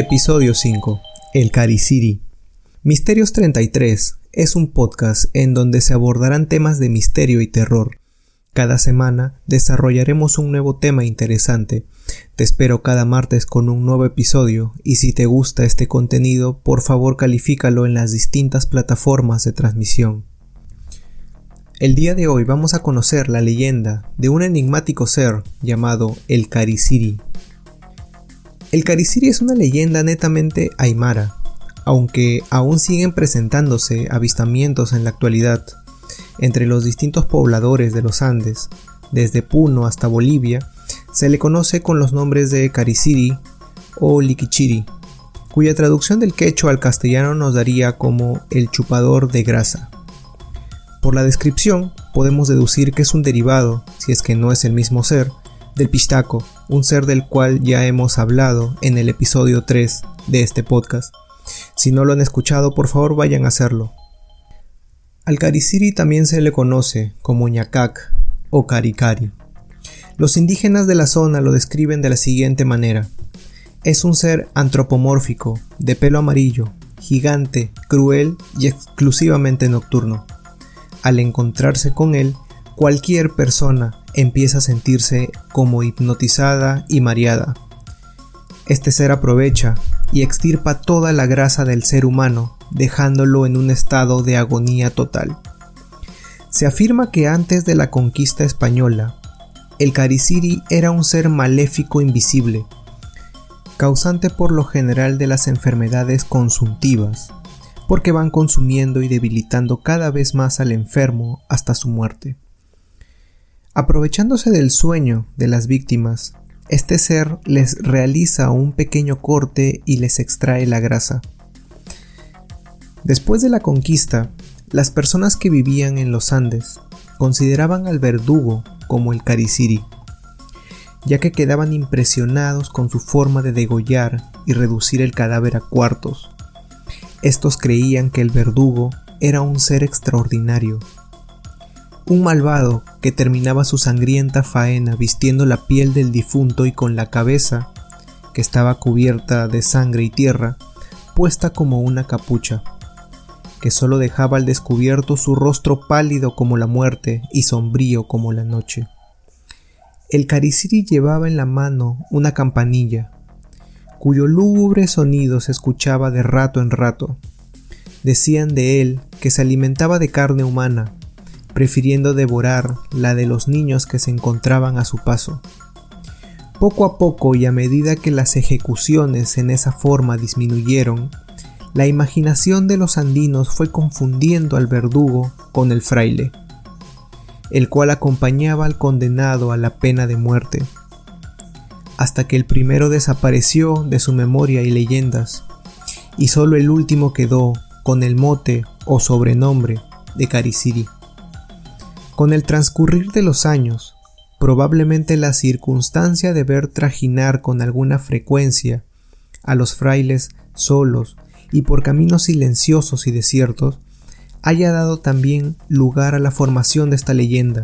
Episodio 5. El Cariciri. Misterios 33 es un podcast en donde se abordarán temas de misterio y terror. Cada semana desarrollaremos un nuevo tema interesante. Te espero cada martes con un nuevo episodio y si te gusta este contenido, por favor califícalo en las distintas plataformas de transmisión. El día de hoy vamos a conocer la leyenda de un enigmático ser llamado el Cariciri. El Cariciri es una leyenda netamente aymara, aunque aún siguen presentándose avistamientos en la actualidad entre los distintos pobladores de los Andes, desde Puno hasta Bolivia, se le conoce con los nombres de Cariciri o Liquichiri, cuya traducción del quechua al castellano nos daría como el chupador de grasa. Por la descripción, podemos deducir que es un derivado, si es que no es el mismo ser, del pistaco, un ser del cual ya hemos hablado en el episodio 3 de este podcast. Si no lo han escuchado, por favor vayan a hacerlo. Al cariciri también se le conoce como ñacac o caricari. Los indígenas de la zona lo describen de la siguiente manera. Es un ser antropomórfico, de pelo amarillo, gigante, cruel y exclusivamente nocturno al encontrarse con él, cualquier persona empieza a sentirse como hipnotizada y mareada. Este ser aprovecha y extirpa toda la grasa del ser humano, dejándolo en un estado de agonía total. Se afirma que antes de la conquista española, el Cariciri era un ser maléfico invisible, causante por lo general de las enfermedades consuntivas, porque van consumiendo y debilitando cada vez más al enfermo hasta su muerte. Aprovechándose del sueño de las víctimas, este ser les realiza un pequeño corte y les extrae la grasa. Después de la conquista, las personas que vivían en los Andes consideraban al verdugo como el cariciri, ya que quedaban impresionados con su forma de degollar y reducir el cadáver a cuartos, estos creían que el verdugo era un ser extraordinario, un malvado que terminaba su sangrienta faena vistiendo la piel del difunto y con la cabeza, que estaba cubierta de sangre y tierra, puesta como una capucha, que solo dejaba al descubierto su rostro pálido como la muerte y sombrío como la noche. El cariciri llevaba en la mano una campanilla, cuyo lúgubre sonido se escuchaba de rato en rato. Decían de él que se alimentaba de carne humana, prefiriendo devorar la de los niños que se encontraban a su paso. Poco a poco y a medida que las ejecuciones en esa forma disminuyeron, la imaginación de los andinos fue confundiendo al verdugo con el fraile, el cual acompañaba al condenado a la pena de muerte hasta que el primero desapareció de su memoria y leyendas, y solo el último quedó con el mote o sobrenombre de Cariciri. Con el transcurrir de los años, probablemente la circunstancia de ver trajinar con alguna frecuencia a los frailes solos y por caminos silenciosos y desiertos, haya dado también lugar a la formación de esta leyenda,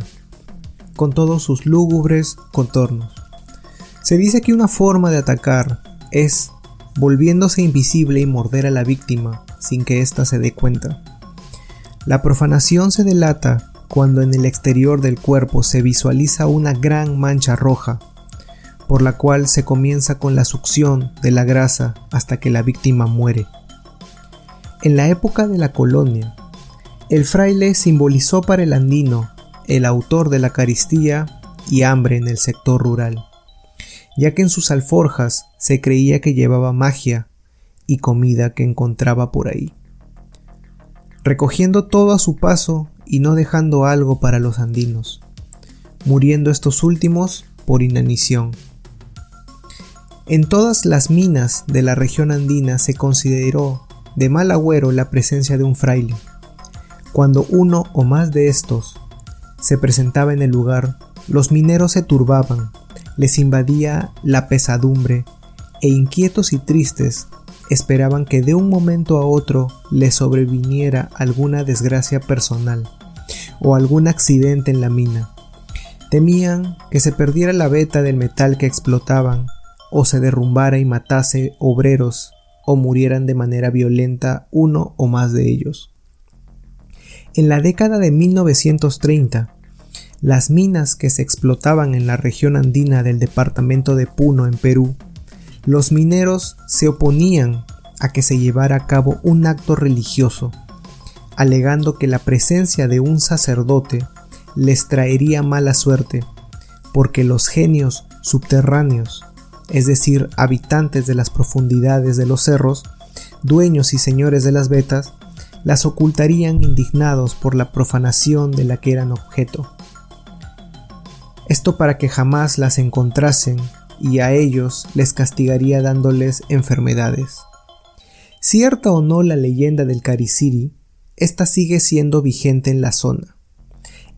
con todos sus lúgubres contornos. Se dice que una forma de atacar es volviéndose invisible y morder a la víctima sin que ésta se dé cuenta. La profanación se delata cuando en el exterior del cuerpo se visualiza una gran mancha roja, por la cual se comienza con la succión de la grasa hasta que la víctima muere. En la época de la colonia, el fraile simbolizó para el andino el autor de la caristía y hambre en el sector rural ya que en sus alforjas se creía que llevaba magia y comida que encontraba por ahí, recogiendo todo a su paso y no dejando algo para los andinos, muriendo estos últimos por inanición. En todas las minas de la región andina se consideró de mal agüero la presencia de un fraile. Cuando uno o más de estos se presentaba en el lugar, los mineros se turbaban les invadía la pesadumbre e inquietos y tristes esperaban que de un momento a otro les sobreviniera alguna desgracia personal o algún accidente en la mina. Temían que se perdiera la veta del metal que explotaban o se derrumbara y matase obreros o murieran de manera violenta uno o más de ellos. En la década de 1930, las minas que se explotaban en la región andina del departamento de Puno en Perú, los mineros se oponían a que se llevara a cabo un acto religioso, alegando que la presencia de un sacerdote les traería mala suerte, porque los genios subterráneos, es decir, habitantes de las profundidades de los cerros, dueños y señores de las vetas, las ocultarían indignados por la profanación de la que eran objeto. Esto para que jamás las encontrasen y a ellos les castigaría dándoles enfermedades. Cierta o no la leyenda del Cariciri, esta sigue siendo vigente en la zona.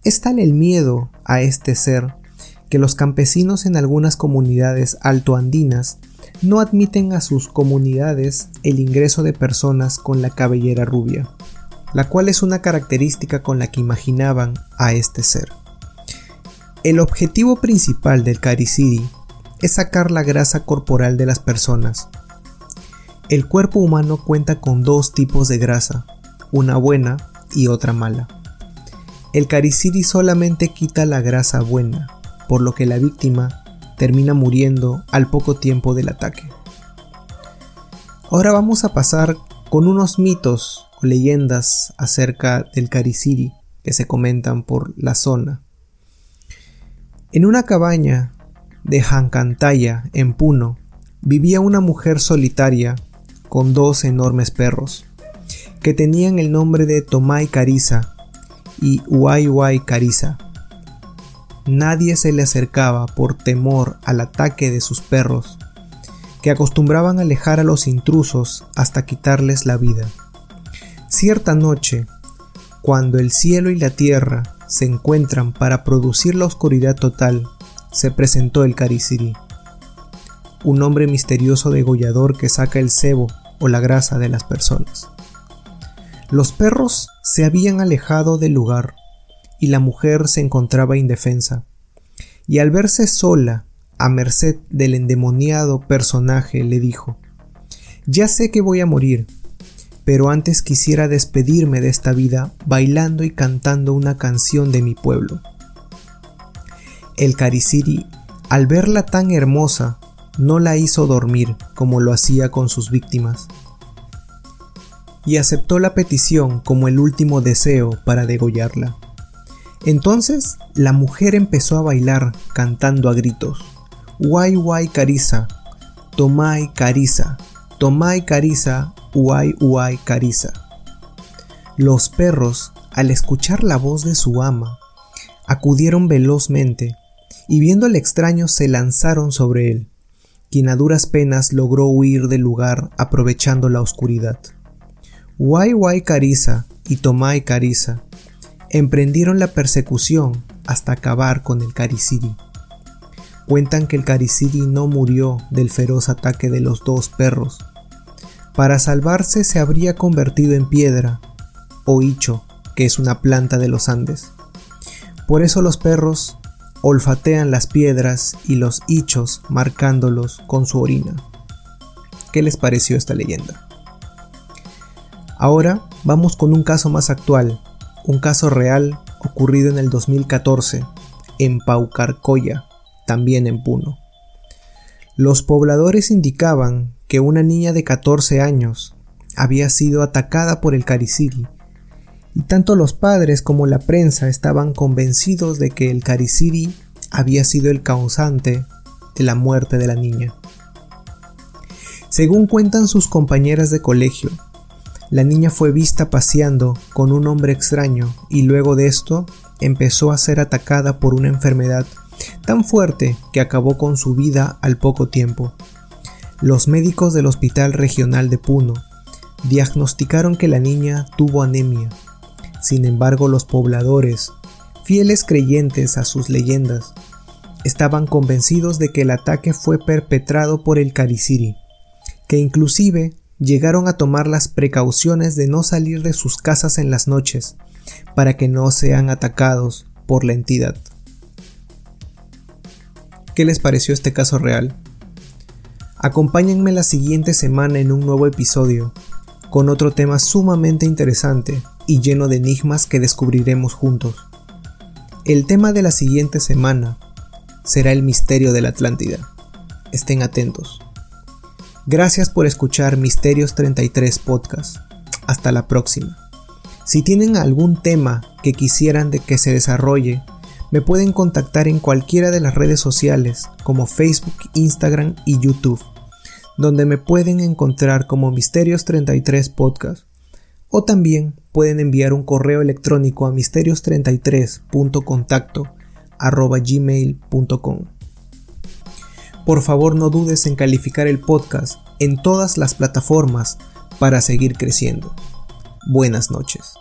Es tal el miedo a este ser que los campesinos en algunas comunidades altoandinas no admiten a sus comunidades el ingreso de personas con la cabellera rubia, la cual es una característica con la que imaginaban a este ser. El objetivo principal del Cariciri es sacar la grasa corporal de las personas. El cuerpo humano cuenta con dos tipos de grasa, una buena y otra mala. El Cariciri solamente quita la grasa buena, por lo que la víctima termina muriendo al poco tiempo del ataque. Ahora vamos a pasar con unos mitos o leyendas acerca del Cariciri que se comentan por la zona. En una cabaña de Jancantaya, en Puno, vivía una mujer solitaria con dos enormes perros, que tenían el nombre de Tomai Cariza y Uai Cariza. Nadie se le acercaba por temor al ataque de sus perros, que acostumbraban alejar a los intrusos hasta quitarles la vida. Cierta noche, cuando el cielo y la tierra se encuentran para producir la oscuridad total, se presentó el Cariciri, un hombre misterioso degollador que saca el cebo o la grasa de las personas. Los perros se habían alejado del lugar y la mujer se encontraba indefensa, y al verse sola, a merced del endemoniado personaje, le dijo Ya sé que voy a morir, pero antes quisiera despedirme de esta vida bailando y cantando una canción de mi pueblo. El Cariciri, al verla tan hermosa, no la hizo dormir como lo hacía con sus víctimas, y aceptó la petición como el último deseo para degollarla. Entonces la mujer empezó a bailar cantando a gritos. Guay guay cariza, tomai cariza, tomai cariza, uai uai cariza. Los perros, al escuchar la voz de su ama, acudieron velozmente y viendo al extraño se lanzaron sobre él, quien a duras penas logró huir del lugar aprovechando la oscuridad. Wai Cariza y Tomai Cariza emprendieron la persecución hasta acabar con el Cariciri. Cuentan que el Cariciri no murió del feroz ataque de los dos perros. Para salvarse se habría convertido en piedra o hicho, que es una planta de los Andes. Por eso los perros olfatean las piedras y los hichos marcándolos con su orina. ¿Qué les pareció esta leyenda? Ahora vamos con un caso más actual, un caso real ocurrido en el 2014 en Paucarcoya, también en Puno. Los pobladores indicaban que una niña de 14 años había sido atacada por el cariciri y tanto los padres como la prensa estaban convencidos de que el Cariciri había sido el causante de la muerte de la niña. Según cuentan sus compañeras de colegio, la niña fue vista paseando con un hombre extraño y luego de esto empezó a ser atacada por una enfermedad tan fuerte que acabó con su vida al poco tiempo. Los médicos del Hospital Regional de Puno diagnosticaron que la niña tuvo anemia sin embargo, los pobladores, fieles creyentes a sus leyendas, estaban convencidos de que el ataque fue perpetrado por el Cariciri, que inclusive llegaron a tomar las precauciones de no salir de sus casas en las noches, para que no sean atacados por la entidad. ¿Qué les pareció este caso real? Acompáñenme la siguiente semana en un nuevo episodio, con otro tema sumamente interesante y lleno de enigmas que descubriremos juntos. El tema de la siguiente semana será el misterio de la Atlántida. Estén atentos. Gracias por escuchar Misterios 33 Podcast. Hasta la próxima. Si tienen algún tema que quisieran de que se desarrolle, me pueden contactar en cualquiera de las redes sociales como Facebook, Instagram y YouTube, donde me pueden encontrar como Misterios 33 Podcast. O también pueden enviar un correo electrónico a misterios33.contacto gmail.com. Por favor no dudes en calificar el podcast en todas las plataformas para seguir creciendo. Buenas noches.